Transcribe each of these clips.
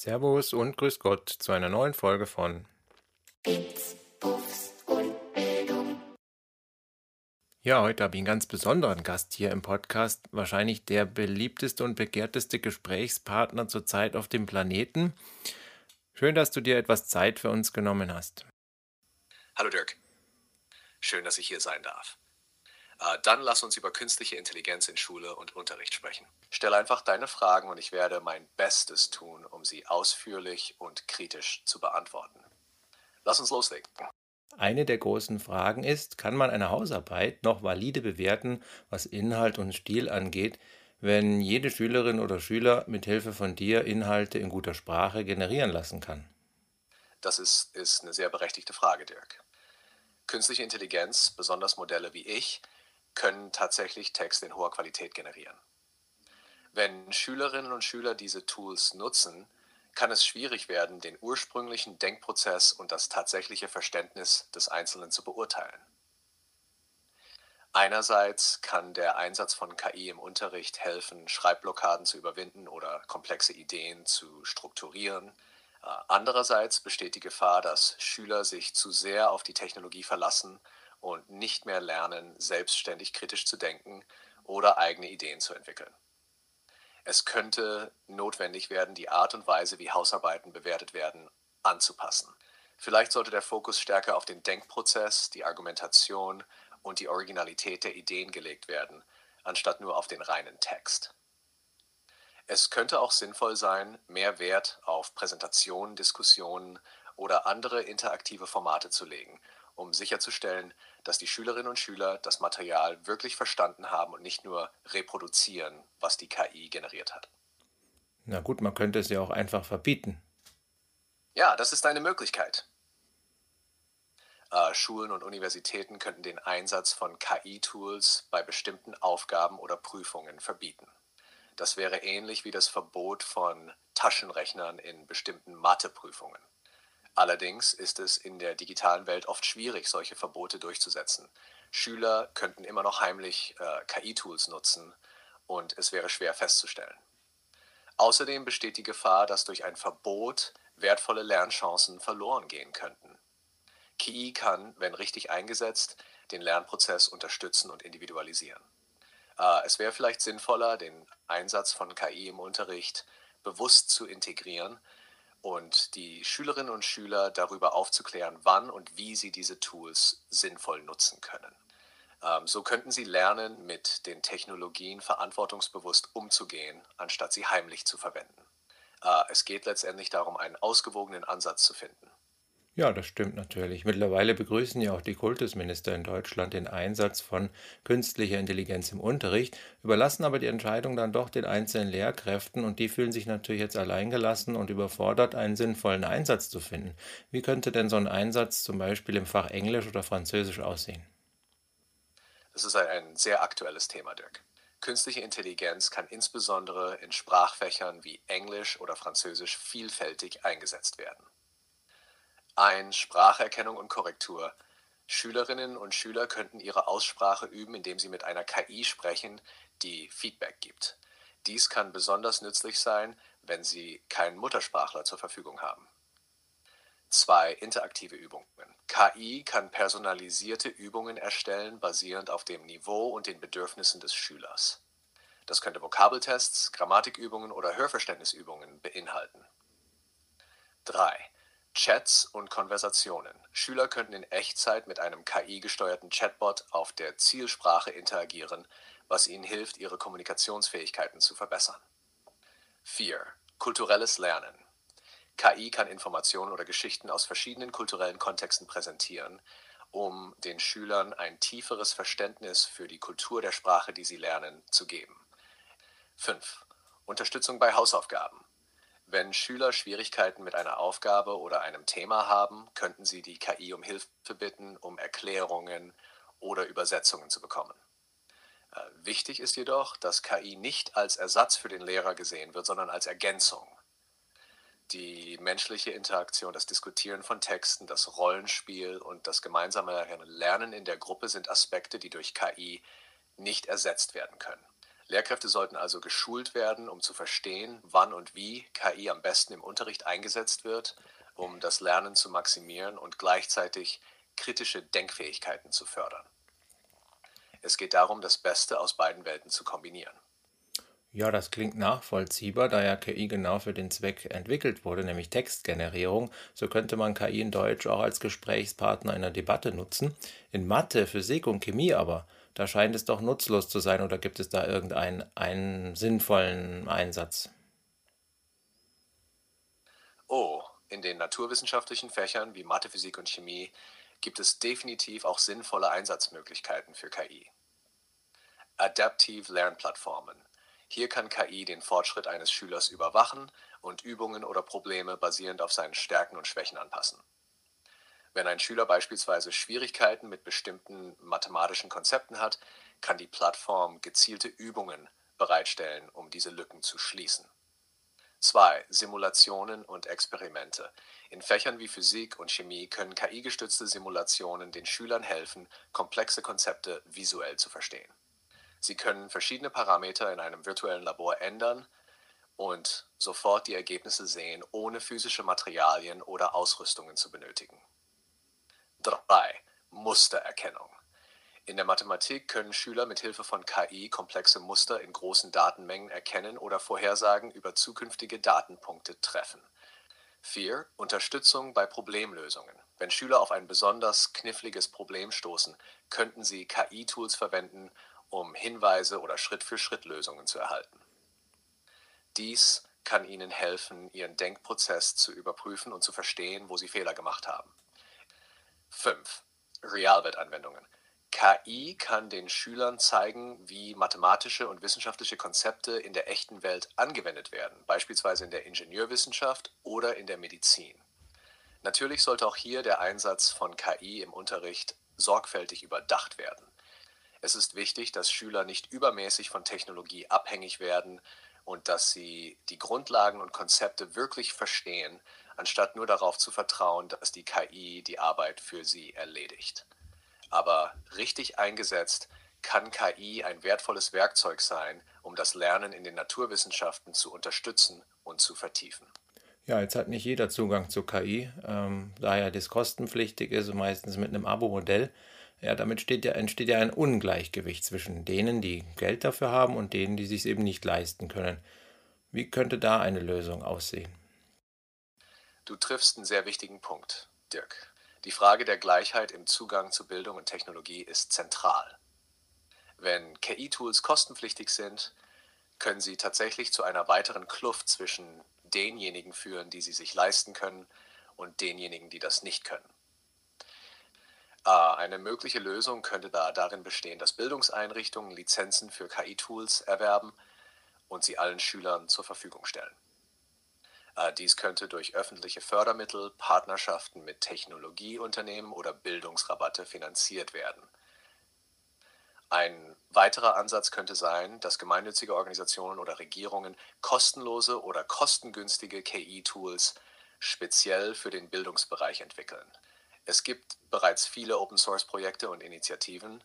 Servus und grüß Gott zu einer neuen Folge von Bits, Buffs und Bildung. Ja, heute habe ich einen ganz besonderen Gast hier im Podcast. Wahrscheinlich der beliebteste und begehrteste Gesprächspartner zurzeit auf dem Planeten. Schön, dass du dir etwas Zeit für uns genommen hast. Hallo Dirk. Schön, dass ich hier sein darf. Äh, dann lass uns über künstliche Intelligenz in Schule und Unterricht sprechen. Stell einfach deine Fragen und ich werde mein Bestes tun, um sie ausführlich und kritisch zu beantworten. Lass uns loslegen. Eine der großen Fragen ist, kann man eine Hausarbeit noch valide bewerten, was Inhalt und Stil angeht, wenn jede Schülerin oder Schüler mit Hilfe von dir Inhalte in guter Sprache generieren lassen kann? Das ist, ist eine sehr berechtigte Frage, Dirk. Künstliche Intelligenz, besonders Modelle wie ich, können tatsächlich Texte in hoher Qualität generieren. Wenn Schülerinnen und Schüler diese Tools nutzen, kann es schwierig werden, den ursprünglichen Denkprozess und das tatsächliche Verständnis des Einzelnen zu beurteilen. Einerseits kann der Einsatz von KI im Unterricht helfen, Schreibblockaden zu überwinden oder komplexe Ideen zu strukturieren. Äh, andererseits besteht die Gefahr, dass Schüler sich zu sehr auf die Technologie verlassen und nicht mehr lernen, selbstständig kritisch zu denken oder eigene Ideen zu entwickeln. Es könnte notwendig werden, die Art und Weise, wie Hausarbeiten bewertet werden, anzupassen. Vielleicht sollte der Fokus stärker auf den Denkprozess, die Argumentation und die Originalität der Ideen gelegt werden, anstatt nur auf den reinen Text. Es könnte auch sinnvoll sein, mehr Wert auf Präsentationen, Diskussionen oder andere interaktive Formate zu legen, um sicherzustellen, dass die Schülerinnen und Schüler das Material wirklich verstanden haben und nicht nur reproduzieren, was die KI generiert hat. Na gut, man könnte es ja auch einfach verbieten. Ja, das ist eine Möglichkeit. Äh, Schulen und Universitäten könnten den Einsatz von KI-Tools bei bestimmten Aufgaben oder Prüfungen verbieten. Das wäre ähnlich wie das Verbot von Taschenrechnern in bestimmten Matheprüfungen. Allerdings ist es in der digitalen Welt oft schwierig, solche Verbote durchzusetzen. Schüler könnten immer noch heimlich äh, KI-Tools nutzen und es wäre schwer festzustellen. Außerdem besteht die Gefahr, dass durch ein Verbot wertvolle Lernchancen verloren gehen könnten. KI kann, wenn richtig eingesetzt, den Lernprozess unterstützen und individualisieren. Äh, es wäre vielleicht sinnvoller, den Einsatz von KI im Unterricht bewusst zu integrieren, und die Schülerinnen und Schüler darüber aufzuklären, wann und wie sie diese Tools sinnvoll nutzen können. Ähm, so könnten sie lernen, mit den Technologien verantwortungsbewusst umzugehen, anstatt sie heimlich zu verwenden. Äh, es geht letztendlich darum, einen ausgewogenen Ansatz zu finden. Ja, das stimmt natürlich. Mittlerweile begrüßen ja auch die Kultusminister in Deutschland den Einsatz von künstlicher Intelligenz im Unterricht, überlassen aber die Entscheidung dann doch den einzelnen Lehrkräften und die fühlen sich natürlich jetzt alleingelassen und überfordert, einen sinnvollen Einsatz zu finden. Wie könnte denn so ein Einsatz zum Beispiel im Fach Englisch oder Französisch aussehen? Das ist ein sehr aktuelles Thema, Dirk. Künstliche Intelligenz kann insbesondere in Sprachfächern wie Englisch oder Französisch vielfältig eingesetzt werden. 1. Spracherkennung und Korrektur. Schülerinnen und Schüler könnten ihre Aussprache üben, indem sie mit einer KI sprechen, die Feedback gibt. Dies kann besonders nützlich sein, wenn sie keinen Muttersprachler zur Verfügung haben. 2. Interaktive Übungen. KI kann personalisierte Übungen erstellen, basierend auf dem Niveau und den Bedürfnissen des Schülers. Das könnte Vokabeltests, Grammatikübungen oder Hörverständnisübungen beinhalten. 3. Chats und Konversationen. Schüler könnten in Echtzeit mit einem KI-gesteuerten Chatbot auf der Zielsprache interagieren, was ihnen hilft, ihre Kommunikationsfähigkeiten zu verbessern. 4. Kulturelles Lernen. KI kann Informationen oder Geschichten aus verschiedenen kulturellen Kontexten präsentieren, um den Schülern ein tieferes Verständnis für die Kultur der Sprache, die sie lernen, zu geben. 5. Unterstützung bei Hausaufgaben. Wenn Schüler Schwierigkeiten mit einer Aufgabe oder einem Thema haben, könnten sie die KI um Hilfe bitten, um Erklärungen oder Übersetzungen zu bekommen. Äh, wichtig ist jedoch, dass KI nicht als Ersatz für den Lehrer gesehen wird, sondern als Ergänzung. Die menschliche Interaktion, das Diskutieren von Texten, das Rollenspiel und das gemeinsame Lernen in der Gruppe sind Aspekte, die durch KI nicht ersetzt werden können. Lehrkräfte sollten also geschult werden, um zu verstehen, wann und wie KI am besten im Unterricht eingesetzt wird, um das Lernen zu maximieren und gleichzeitig kritische Denkfähigkeiten zu fördern. Es geht darum, das Beste aus beiden Welten zu kombinieren. Ja, das klingt nachvollziehbar, da ja KI genau für den Zweck entwickelt wurde, nämlich Textgenerierung. So könnte man KI in Deutsch auch als Gesprächspartner in der Debatte nutzen. In Mathe, Physik und Chemie aber, da scheint es doch nutzlos zu sein oder gibt es da irgendeinen einen sinnvollen Einsatz? Oh, in den naturwissenschaftlichen Fächern wie Mathe, Physik und Chemie gibt es definitiv auch sinnvolle Einsatzmöglichkeiten für KI. Adaptive Lernplattformen hier kann KI den Fortschritt eines Schülers überwachen und Übungen oder Probleme basierend auf seinen Stärken und Schwächen anpassen. Wenn ein Schüler beispielsweise Schwierigkeiten mit bestimmten mathematischen Konzepten hat, kann die Plattform gezielte Übungen bereitstellen, um diese Lücken zu schließen. 2. Simulationen und Experimente. In Fächern wie Physik und Chemie können KI-gestützte Simulationen den Schülern helfen, komplexe Konzepte visuell zu verstehen. Sie können verschiedene Parameter in einem virtuellen Labor ändern und sofort die Ergebnisse sehen, ohne physische Materialien oder Ausrüstungen zu benötigen. 3. Mustererkennung. In der Mathematik können Schüler mit Hilfe von KI komplexe Muster in großen Datenmengen erkennen oder Vorhersagen über zukünftige Datenpunkte treffen. 4. Unterstützung bei Problemlösungen. Wenn Schüler auf ein besonders kniffliges Problem stoßen, könnten sie KI-Tools verwenden, um Hinweise oder Schritt-für-Schritt-Lösungen zu erhalten. Dies kann Ihnen helfen, Ihren Denkprozess zu überprüfen und zu verstehen, wo Sie Fehler gemacht haben. 5. Realweltanwendungen. KI kann den Schülern zeigen, wie mathematische und wissenschaftliche Konzepte in der echten Welt angewendet werden, beispielsweise in der Ingenieurwissenschaft oder in der Medizin. Natürlich sollte auch hier der Einsatz von KI im Unterricht sorgfältig überdacht werden. Es ist wichtig, dass Schüler nicht übermäßig von Technologie abhängig werden und dass sie die Grundlagen und Konzepte wirklich verstehen, anstatt nur darauf zu vertrauen, dass die KI die Arbeit für sie erledigt. Aber richtig eingesetzt kann KI ein wertvolles Werkzeug sein, um das Lernen in den Naturwissenschaften zu unterstützen und zu vertiefen. Ja, jetzt hat nicht jeder Zugang zu KI, ähm, da ja das kostenpflichtig ist und meistens mit einem Abo-Modell. Ja, damit ja, entsteht ja ein Ungleichgewicht zwischen denen, die Geld dafür haben und denen, die sich eben nicht leisten können. Wie könnte da eine Lösung aussehen? Du triffst einen sehr wichtigen Punkt, Dirk. Die Frage der Gleichheit im Zugang zu Bildung und Technologie ist zentral. Wenn KI-Tools kostenpflichtig sind, können sie tatsächlich zu einer weiteren Kluft zwischen denjenigen führen, die sie sich leisten können, und denjenigen, die das nicht können. Äh, eine mögliche Lösung könnte da darin bestehen, dass Bildungseinrichtungen Lizenzen für KI-Tools erwerben und sie allen Schülern zur Verfügung stellen. Äh, dies könnte durch öffentliche Fördermittel, Partnerschaften mit Technologieunternehmen oder Bildungsrabatte finanziert werden. Ein weiterer Ansatz könnte sein, dass gemeinnützige Organisationen oder Regierungen kostenlose oder kostengünstige KI-Tools speziell für den Bildungsbereich entwickeln. Es gibt bereits viele Open-Source-Projekte und Initiativen,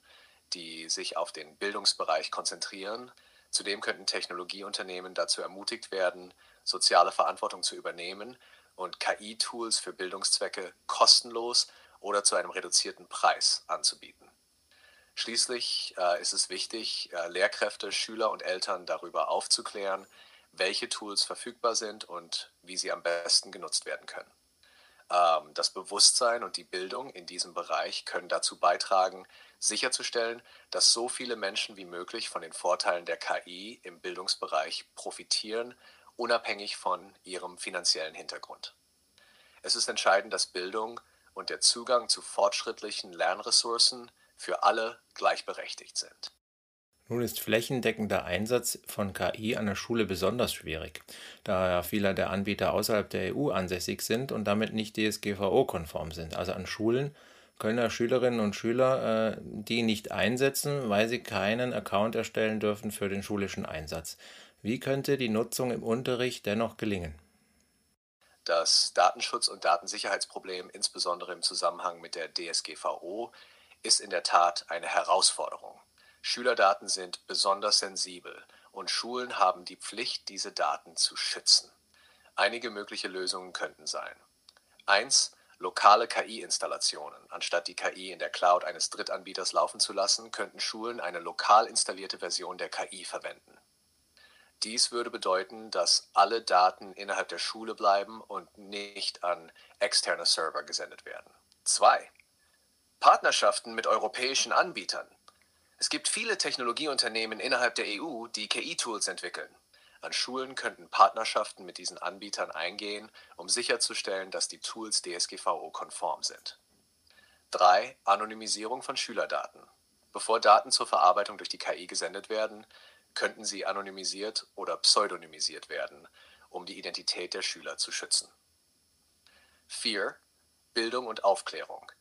die sich auf den Bildungsbereich konzentrieren. Zudem könnten Technologieunternehmen dazu ermutigt werden, soziale Verantwortung zu übernehmen und KI-Tools für Bildungszwecke kostenlos oder zu einem reduzierten Preis anzubieten. Schließlich äh, ist es wichtig, äh, Lehrkräfte, Schüler und Eltern darüber aufzuklären, welche Tools verfügbar sind und wie sie am besten genutzt werden können. Ähm, das Bewusstsein und die Bildung in diesem Bereich können dazu beitragen, sicherzustellen, dass so viele Menschen wie möglich von den Vorteilen der KI im Bildungsbereich profitieren, unabhängig von ihrem finanziellen Hintergrund. Es ist entscheidend, dass Bildung und der Zugang zu fortschrittlichen Lernressourcen für alle gleichberechtigt sind. Nun ist flächendeckender Einsatz von KI an der Schule besonders schwierig, da ja viele der Anbieter außerhalb der EU ansässig sind und damit nicht DSGVO-konform sind. Also an Schulen können Schülerinnen und Schüler äh, die nicht einsetzen, weil sie keinen Account erstellen dürfen für den schulischen Einsatz. Wie könnte die Nutzung im Unterricht dennoch gelingen? Das Datenschutz- und Datensicherheitsproblem, insbesondere im Zusammenhang mit der DSGVO, ist in der Tat eine Herausforderung. Schülerdaten sind besonders sensibel und Schulen haben die Pflicht, diese Daten zu schützen. Einige mögliche Lösungen könnten sein. 1. Lokale KI-Installationen. Anstatt die KI in der Cloud eines Drittanbieters laufen zu lassen, könnten Schulen eine lokal installierte Version der KI verwenden. Dies würde bedeuten, dass alle Daten innerhalb der Schule bleiben und nicht an externe Server gesendet werden. 2. Partnerschaften mit europäischen Anbietern. Es gibt viele Technologieunternehmen innerhalb der EU, die KI-Tools entwickeln. An Schulen könnten Partnerschaften mit diesen Anbietern eingehen, um sicherzustellen, dass die Tools DSGVO-konform sind. 3. Anonymisierung von Schülerdaten. Bevor Daten zur Verarbeitung durch die KI gesendet werden, könnten sie anonymisiert oder pseudonymisiert werden, um die Identität der Schüler zu schützen. 4. Bildung und Aufklärung.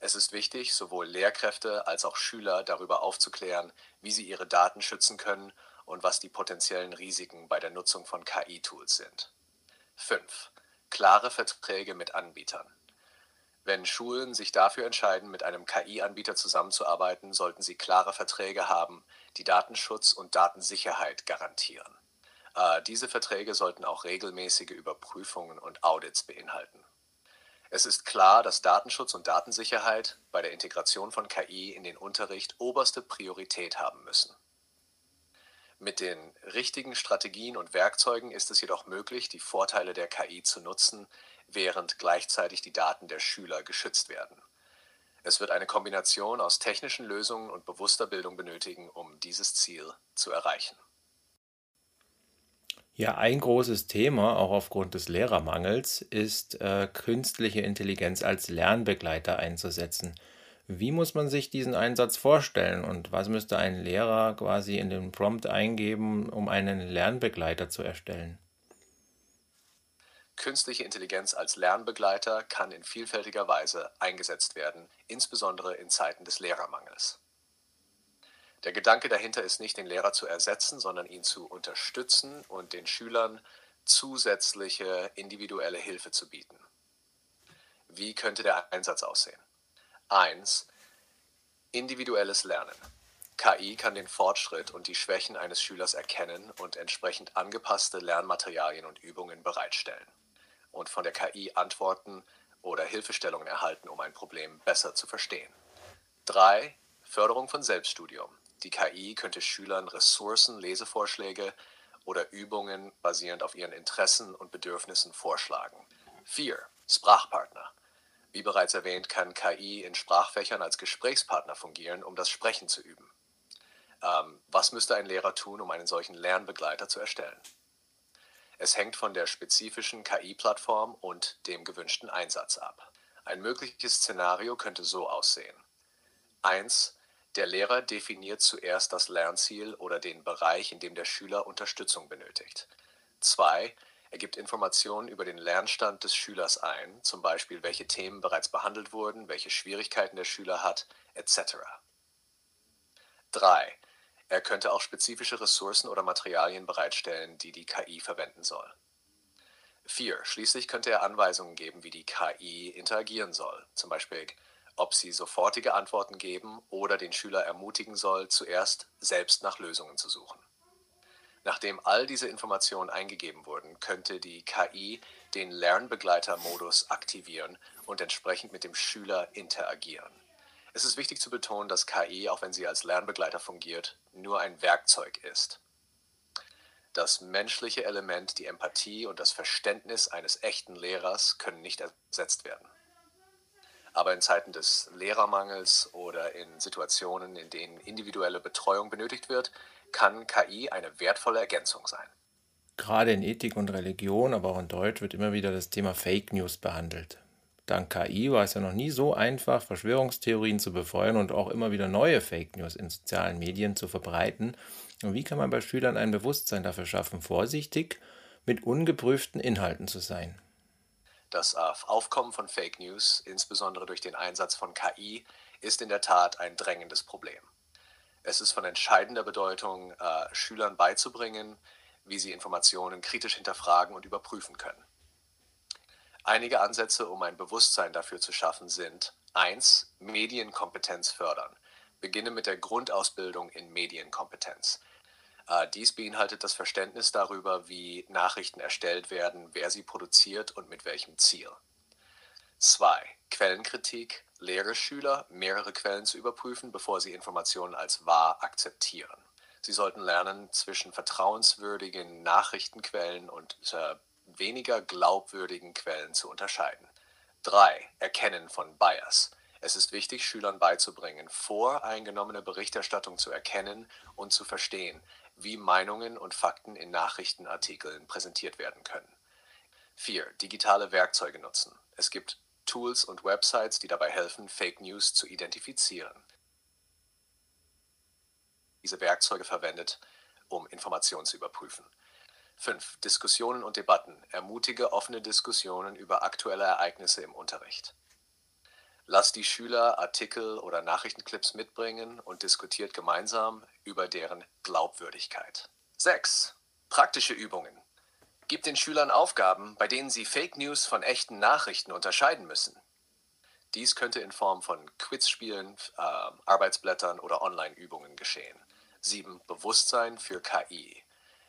Es ist wichtig, sowohl Lehrkräfte als auch Schüler darüber aufzuklären, wie sie ihre Daten schützen können und was die potenziellen Risiken bei der Nutzung von KI-Tools sind. 5. Klare Verträge mit Anbietern. Wenn Schulen sich dafür entscheiden, mit einem KI-Anbieter zusammenzuarbeiten, sollten sie klare Verträge haben, die Datenschutz und Datensicherheit garantieren. Äh, diese Verträge sollten auch regelmäßige Überprüfungen und Audits beinhalten. Es ist klar, dass Datenschutz und Datensicherheit bei der Integration von KI in den Unterricht oberste Priorität haben müssen. Mit den richtigen Strategien und Werkzeugen ist es jedoch möglich, die Vorteile der KI zu nutzen, während gleichzeitig die Daten der Schüler geschützt werden. Es wird eine Kombination aus technischen Lösungen und bewusster Bildung benötigen, um dieses Ziel zu erreichen. Ja, ein großes Thema, auch aufgrund des Lehrermangels, ist äh, künstliche Intelligenz als Lernbegleiter einzusetzen. Wie muss man sich diesen Einsatz vorstellen und was müsste ein Lehrer quasi in den Prompt eingeben, um einen Lernbegleiter zu erstellen? Künstliche Intelligenz als Lernbegleiter kann in vielfältiger Weise eingesetzt werden, insbesondere in Zeiten des Lehrermangels. Der Gedanke dahinter ist nicht, den Lehrer zu ersetzen, sondern ihn zu unterstützen und den Schülern zusätzliche individuelle Hilfe zu bieten. Wie könnte der Einsatz aussehen? 1. Individuelles Lernen. KI kann den Fortschritt und die Schwächen eines Schülers erkennen und entsprechend angepasste Lernmaterialien und Übungen bereitstellen und von der KI Antworten oder Hilfestellungen erhalten, um ein Problem besser zu verstehen. 3. Förderung von Selbststudium. Die KI könnte Schülern Ressourcen, Lesevorschläge oder Übungen basierend auf ihren Interessen und Bedürfnissen vorschlagen. 4. Sprachpartner. Wie bereits erwähnt, kann KI in Sprachfächern als Gesprächspartner fungieren, um das Sprechen zu üben. Ähm, was müsste ein Lehrer tun, um einen solchen Lernbegleiter zu erstellen? Es hängt von der spezifischen KI-Plattform und dem gewünschten Einsatz ab. Ein mögliches Szenario könnte so aussehen. 1. Der Lehrer definiert zuerst das Lernziel oder den Bereich, in dem der Schüler Unterstützung benötigt. 2. Er gibt Informationen über den Lernstand des Schülers ein, zum Beispiel welche Themen bereits behandelt wurden, welche Schwierigkeiten der Schüler hat, etc. 3. Er könnte auch spezifische Ressourcen oder Materialien bereitstellen, die die KI verwenden soll. 4. Schließlich könnte er Anweisungen geben, wie die KI interagieren soll, zum Beispiel ob sie sofortige Antworten geben oder den Schüler ermutigen soll, zuerst selbst nach Lösungen zu suchen. Nachdem all diese Informationen eingegeben wurden, könnte die KI den Lernbegleiter-Modus aktivieren und entsprechend mit dem Schüler interagieren. Es ist wichtig zu betonen, dass KI, auch wenn sie als Lernbegleiter fungiert, nur ein Werkzeug ist. Das menschliche Element, die Empathie und das Verständnis eines echten Lehrers können nicht ersetzt werden. Aber in Zeiten des Lehrermangels oder in Situationen, in denen individuelle Betreuung benötigt wird, kann KI eine wertvolle Ergänzung sein. Gerade in Ethik und Religion, aber auch in Deutsch wird immer wieder das Thema Fake News behandelt. Dank KI war es ja noch nie so einfach, Verschwörungstheorien zu befeuern und auch immer wieder neue Fake News in sozialen Medien zu verbreiten. Und wie kann man bei Schülern ein Bewusstsein dafür schaffen, vorsichtig mit ungeprüften Inhalten zu sein? Das Aufkommen von Fake News, insbesondere durch den Einsatz von KI, ist in der Tat ein drängendes Problem. Es ist von entscheidender Bedeutung, äh, Schülern beizubringen, wie sie Informationen kritisch hinterfragen und überprüfen können. Einige Ansätze, um ein Bewusstsein dafür zu schaffen, sind 1. Medienkompetenz fördern. Beginne mit der Grundausbildung in Medienkompetenz. Äh, dies beinhaltet das Verständnis darüber, wie Nachrichten erstellt werden, wer sie produziert und mit welchem Ziel. 2. Quellenkritik lehre Schüler, mehrere Quellen zu überprüfen, bevor sie Informationen als wahr akzeptieren. Sie sollten lernen, zwischen vertrauenswürdigen Nachrichtenquellen und äh, weniger glaubwürdigen Quellen zu unterscheiden. 3. Erkennen von Bias. Es ist wichtig, Schülern beizubringen, voreingenommene Berichterstattung zu erkennen und zu verstehen, wie Meinungen und Fakten in Nachrichtenartikeln präsentiert werden können. 4. Digitale Werkzeuge nutzen. Es gibt Tools und Websites, die dabei helfen, Fake News zu identifizieren. Diese Werkzeuge verwendet, um Informationen zu überprüfen. 5. Diskussionen und Debatten. Ermutige offene Diskussionen über aktuelle Ereignisse im Unterricht. Lass die Schüler Artikel oder Nachrichtenclips mitbringen und diskutiert gemeinsam über deren Glaubwürdigkeit. 6. Praktische Übungen. Gib den Schülern Aufgaben, bei denen sie Fake News von echten Nachrichten unterscheiden müssen. Dies könnte in Form von Quizspielen, äh, Arbeitsblättern oder Online-Übungen geschehen. 7. Bewusstsein für KI.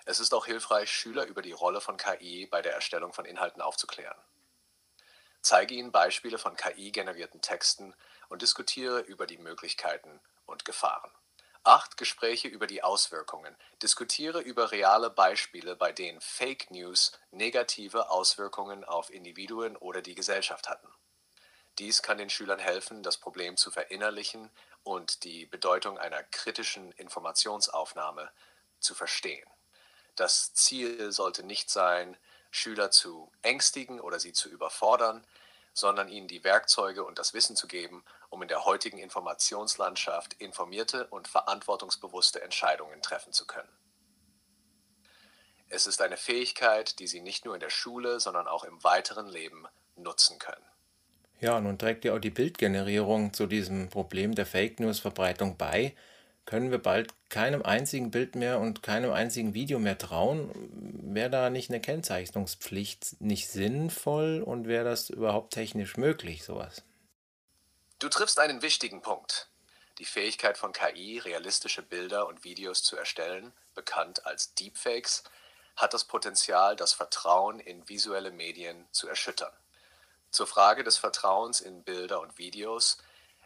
Es ist auch hilfreich, Schüler über die Rolle von KI bei der Erstellung von Inhalten aufzuklären. Zeige ihnen Beispiele von KI-generierten Texten und diskutiere über die Möglichkeiten und Gefahren. 8. Gespräche über die Auswirkungen. Diskutiere über reale Beispiele, bei denen Fake News negative Auswirkungen auf Individuen oder die Gesellschaft hatten. Dies kann den Schülern helfen, das Problem zu verinnerlichen und die Bedeutung einer kritischen Informationsaufnahme zu verstehen. Das Ziel sollte nicht sein, Schüler zu ängstigen oder sie zu überfordern, sondern ihnen die Werkzeuge und das Wissen zu geben, um in der heutigen Informationslandschaft informierte und verantwortungsbewusste Entscheidungen treffen zu können. Es ist eine Fähigkeit, die sie nicht nur in der Schule, sondern auch im weiteren Leben nutzen können. Ja, nun trägt ja auch die Bildgenerierung zu diesem Problem der Fake News-Verbreitung bei können wir bald keinem einzigen Bild mehr und keinem einzigen Video mehr trauen. Wäre da nicht eine Kennzeichnungspflicht nicht sinnvoll und wäre das überhaupt technisch möglich, sowas? Du triffst einen wichtigen Punkt. Die Fähigkeit von KI, realistische Bilder und Videos zu erstellen, bekannt als Deepfakes, hat das Potenzial, das Vertrauen in visuelle Medien zu erschüttern. Zur Frage des Vertrauens in Bilder und Videos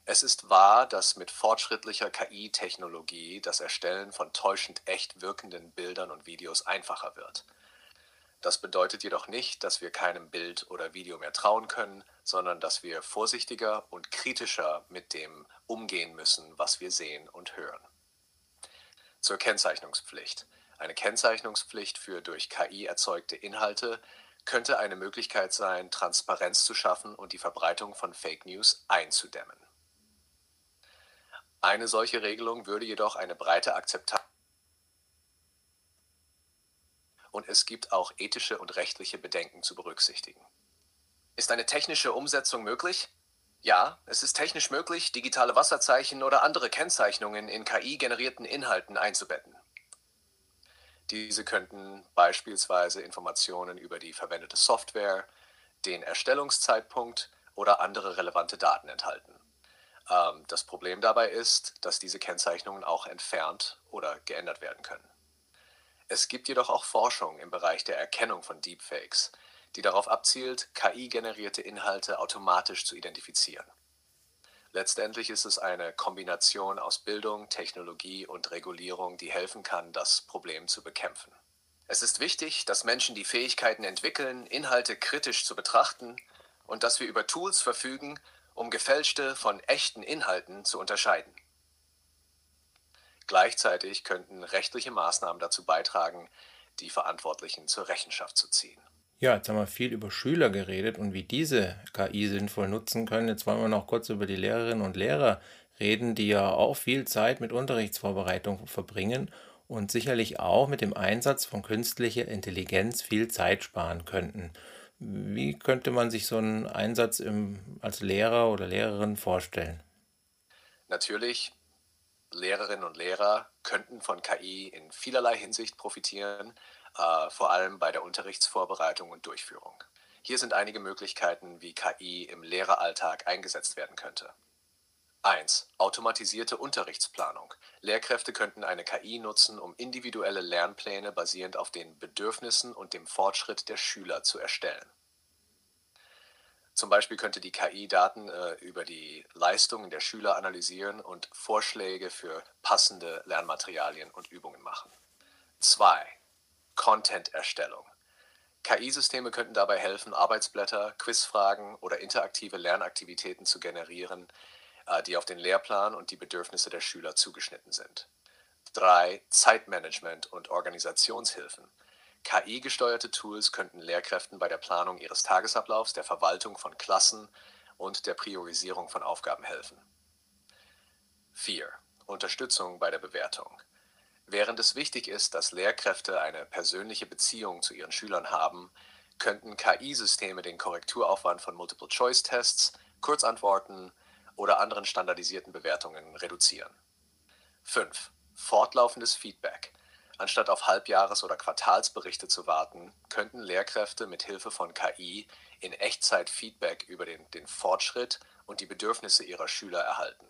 es ist wahr, dass mit fortschrittlicher KI-Technologie das Erstellen von täuschend echt wirkenden Bildern und Videos einfacher wird. Das bedeutet jedoch nicht, dass wir keinem Bild oder Video mehr trauen können, sondern dass wir vorsichtiger und kritischer mit dem umgehen müssen, was wir sehen und hören. Zur Kennzeichnungspflicht. Eine Kennzeichnungspflicht für durch KI erzeugte Inhalte könnte eine Möglichkeit sein, Transparenz zu schaffen und die Verbreitung von Fake News einzudämmen. Eine solche Regelung würde jedoch eine breite Akzeptanz und es gibt auch ethische und rechtliche Bedenken zu berücksichtigen. Ist eine technische Umsetzung möglich? Ja, es ist technisch möglich, digitale Wasserzeichen oder andere Kennzeichnungen in KI-generierten Inhalten einzubetten. Diese könnten beispielsweise Informationen über die verwendete Software, den Erstellungszeitpunkt oder andere relevante Daten enthalten. Ähm, das Problem dabei ist, dass diese Kennzeichnungen auch entfernt oder geändert werden können. Es gibt jedoch auch Forschung im Bereich der Erkennung von Deepfakes, die darauf abzielt, KI-generierte Inhalte automatisch zu identifizieren. Letztendlich ist es eine Kombination aus Bildung, Technologie und Regulierung, die helfen kann, das Problem zu bekämpfen. Es ist wichtig, dass Menschen die Fähigkeiten entwickeln, Inhalte kritisch zu betrachten und dass wir über Tools verfügen, um gefälschte von echten Inhalten zu unterscheiden. Gleichzeitig könnten rechtliche Maßnahmen dazu beitragen, die Verantwortlichen zur Rechenschaft zu ziehen. Ja, jetzt haben wir viel über Schüler geredet und wie diese KI sinnvoll nutzen können. Jetzt wollen wir noch kurz über die Lehrerinnen und Lehrer reden, die ja auch viel Zeit mit Unterrichtsvorbereitung verbringen und sicherlich auch mit dem Einsatz von künstlicher Intelligenz viel Zeit sparen könnten. Wie könnte man sich so einen Einsatz im, als Lehrer oder Lehrerin vorstellen? Natürlich, Lehrerinnen und Lehrer könnten von KI in vielerlei Hinsicht profitieren, äh, vor allem bei der Unterrichtsvorbereitung und Durchführung. Hier sind einige Möglichkeiten, wie KI im Lehreralltag eingesetzt werden könnte. 1. Automatisierte Unterrichtsplanung. Lehrkräfte könnten eine KI nutzen, um individuelle Lernpläne basierend auf den Bedürfnissen und dem Fortschritt der Schüler zu erstellen. Zum Beispiel könnte die KI Daten äh, über die Leistungen der Schüler analysieren und Vorschläge für passende Lernmaterialien und Übungen machen. 2. Content-Erstellung. KI-Systeme könnten dabei helfen, Arbeitsblätter, Quizfragen oder interaktive Lernaktivitäten zu generieren, die auf den Lehrplan und die Bedürfnisse der Schüler zugeschnitten sind. 3. Zeitmanagement und Organisationshilfen. KI-gesteuerte Tools könnten Lehrkräften bei der Planung ihres Tagesablaufs, der Verwaltung von Klassen und der Priorisierung von Aufgaben helfen. 4. Unterstützung bei der Bewertung. Während es wichtig ist, dass Lehrkräfte eine persönliche Beziehung zu ihren Schülern haben, könnten KI-Systeme den Korrekturaufwand von Multiple-Choice-Tests, Kurzantworten oder anderen standardisierten Bewertungen reduzieren. 5. Fortlaufendes Feedback. Anstatt auf Halbjahres- oder Quartalsberichte zu warten, könnten Lehrkräfte mit Hilfe von KI in Echtzeit Feedback über den, den Fortschritt und die Bedürfnisse ihrer Schüler erhalten.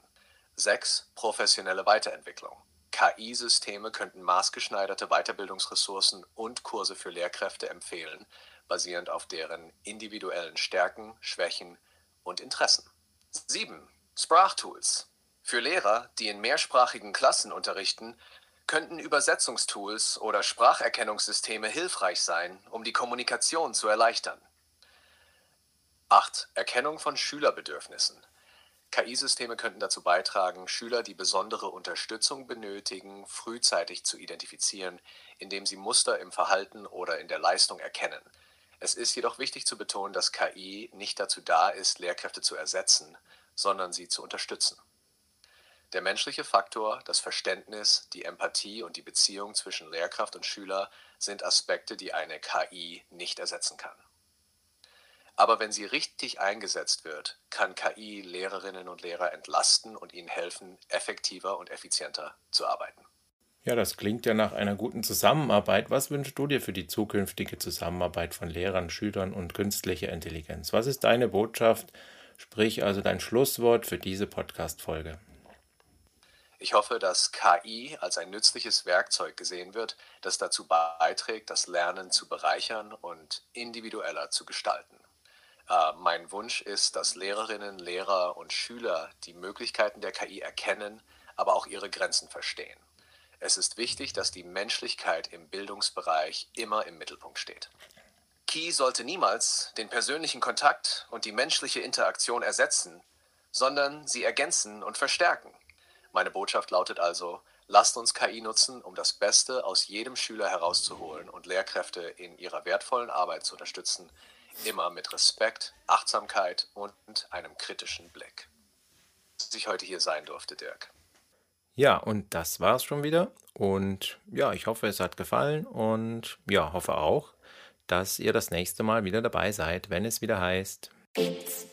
6. Professionelle Weiterentwicklung. KI-Systeme könnten maßgeschneiderte Weiterbildungsressourcen und Kurse für Lehrkräfte empfehlen, basierend auf deren individuellen Stärken, Schwächen und Interessen. 7. Sprachtools. Für Lehrer, die in mehrsprachigen Klassen unterrichten, könnten Übersetzungstools oder Spracherkennungssysteme hilfreich sein, um die Kommunikation zu erleichtern. 8. Erkennung von Schülerbedürfnissen. KI-Systeme könnten dazu beitragen, Schüler, die besondere Unterstützung benötigen, frühzeitig zu identifizieren, indem sie Muster im Verhalten oder in der Leistung erkennen. Es ist jedoch wichtig zu betonen, dass KI nicht dazu da ist, Lehrkräfte zu ersetzen, sondern sie zu unterstützen. Der menschliche Faktor, das Verständnis, die Empathie und die Beziehung zwischen Lehrkraft und Schüler sind Aspekte, die eine KI nicht ersetzen kann. Aber wenn sie richtig eingesetzt wird, kann KI Lehrerinnen und Lehrer entlasten und ihnen helfen, effektiver und effizienter zu arbeiten. Ja, das klingt ja nach einer guten Zusammenarbeit. Was wünschst du dir für die zukünftige Zusammenarbeit von Lehrern, Schülern und künstlicher Intelligenz? Was ist deine Botschaft, sprich also dein Schlusswort für diese Podcast-Folge? Ich hoffe, dass KI als ein nützliches Werkzeug gesehen wird, das dazu beiträgt, das Lernen zu bereichern und individueller zu gestalten. Äh, mein Wunsch ist, dass Lehrerinnen, Lehrer und Schüler die Möglichkeiten der KI erkennen, aber auch ihre Grenzen verstehen. Es ist wichtig, dass die Menschlichkeit im Bildungsbereich immer im Mittelpunkt steht. Key sollte niemals den persönlichen Kontakt und die menschliche Interaktion ersetzen, sondern sie ergänzen und verstärken. Meine Botschaft lautet also, lasst uns KI nutzen, um das Beste aus jedem Schüler herauszuholen und Lehrkräfte in ihrer wertvollen Arbeit zu unterstützen, Immer mit Respekt, Achtsamkeit und einem kritischen Blick. Dass ich heute hier sein durfte, Dirk. Ja, und das war's schon wieder. Und ja, ich hoffe, es hat gefallen und ja, hoffe auch, dass ihr das nächste Mal wieder dabei seid, wenn es wieder heißt. Bits,